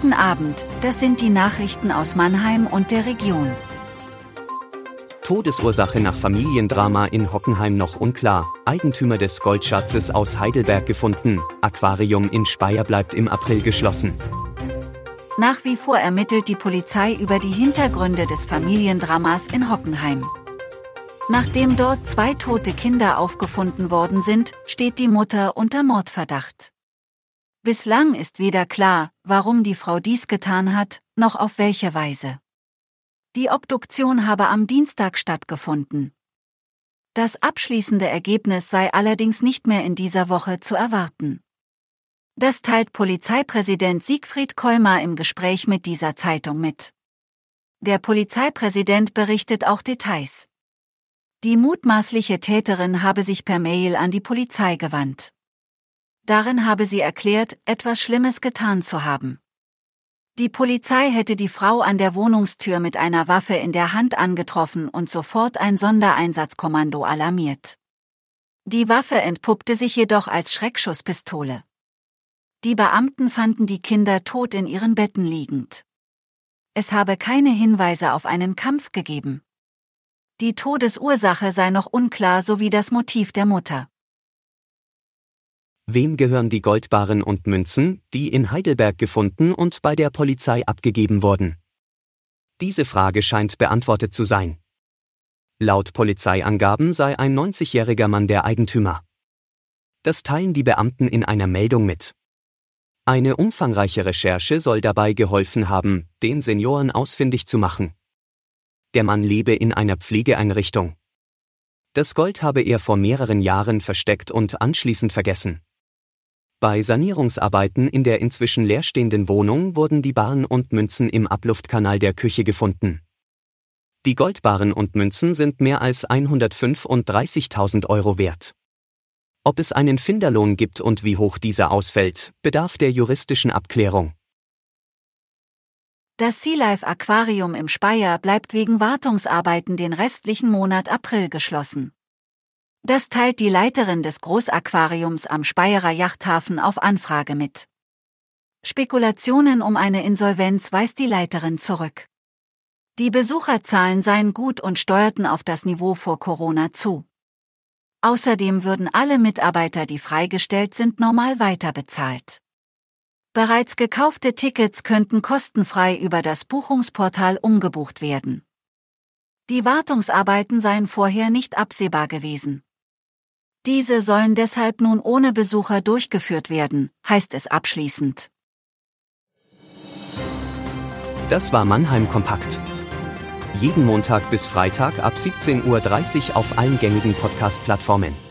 Guten Abend, das sind die Nachrichten aus Mannheim und der Region. Todesursache nach Familiendrama in Hockenheim noch unklar. Eigentümer des Goldschatzes aus Heidelberg gefunden. Aquarium in Speyer bleibt im April geschlossen. Nach wie vor ermittelt die Polizei über die Hintergründe des Familiendramas in Hockenheim. Nachdem dort zwei tote Kinder aufgefunden worden sind, steht die Mutter unter Mordverdacht. Bislang ist weder klar, warum die Frau dies getan hat, noch auf welche Weise. Die Obduktion habe am Dienstag stattgefunden. Das abschließende Ergebnis sei allerdings nicht mehr in dieser Woche zu erwarten. Das teilt Polizeipräsident Siegfried Kolmar im Gespräch mit dieser Zeitung mit. Der Polizeipräsident berichtet auch Details. Die mutmaßliche Täterin habe sich per Mail an die Polizei gewandt. Darin habe sie erklärt, etwas Schlimmes getan zu haben. Die Polizei hätte die Frau an der Wohnungstür mit einer Waffe in der Hand angetroffen und sofort ein Sondereinsatzkommando alarmiert. Die Waffe entpuppte sich jedoch als Schreckschusspistole. Die Beamten fanden die Kinder tot in ihren Betten liegend. Es habe keine Hinweise auf einen Kampf gegeben. Die Todesursache sei noch unklar sowie das Motiv der Mutter. Wem gehören die Goldbarren und Münzen, die in Heidelberg gefunden und bei der Polizei abgegeben wurden? Diese Frage scheint beantwortet zu sein. Laut Polizeiangaben sei ein 90-jähriger Mann der Eigentümer. Das teilen die Beamten in einer Meldung mit. Eine umfangreiche Recherche soll dabei geholfen haben, den Senioren ausfindig zu machen. Der Mann lebe in einer Pflegeeinrichtung. Das Gold habe er vor mehreren Jahren versteckt und anschließend vergessen. Bei Sanierungsarbeiten in der inzwischen leerstehenden Wohnung wurden die Barren und Münzen im Abluftkanal der Küche gefunden. Die Goldbarren und Münzen sind mehr als 135.000 Euro wert. Ob es einen Finderlohn gibt und wie hoch dieser ausfällt, bedarf der juristischen Abklärung. Das Sea Life Aquarium im Speyer bleibt wegen Wartungsarbeiten den restlichen Monat April geschlossen. Das teilt die Leiterin des Großaquariums am Speyerer Yachthafen auf Anfrage mit. Spekulationen um eine Insolvenz weist die Leiterin zurück. Die Besucherzahlen seien gut und steuerten auf das Niveau vor Corona zu. Außerdem würden alle Mitarbeiter, die freigestellt sind, normal weiterbezahlt. Bereits gekaufte Tickets könnten kostenfrei über das Buchungsportal umgebucht werden. Die Wartungsarbeiten seien vorher nicht absehbar gewesen. Diese sollen deshalb nun ohne Besucher durchgeführt werden, heißt es abschließend. Das war Mannheim Kompakt. Jeden Montag bis Freitag ab 17.30 Uhr auf allen gängigen Podcast-Plattformen.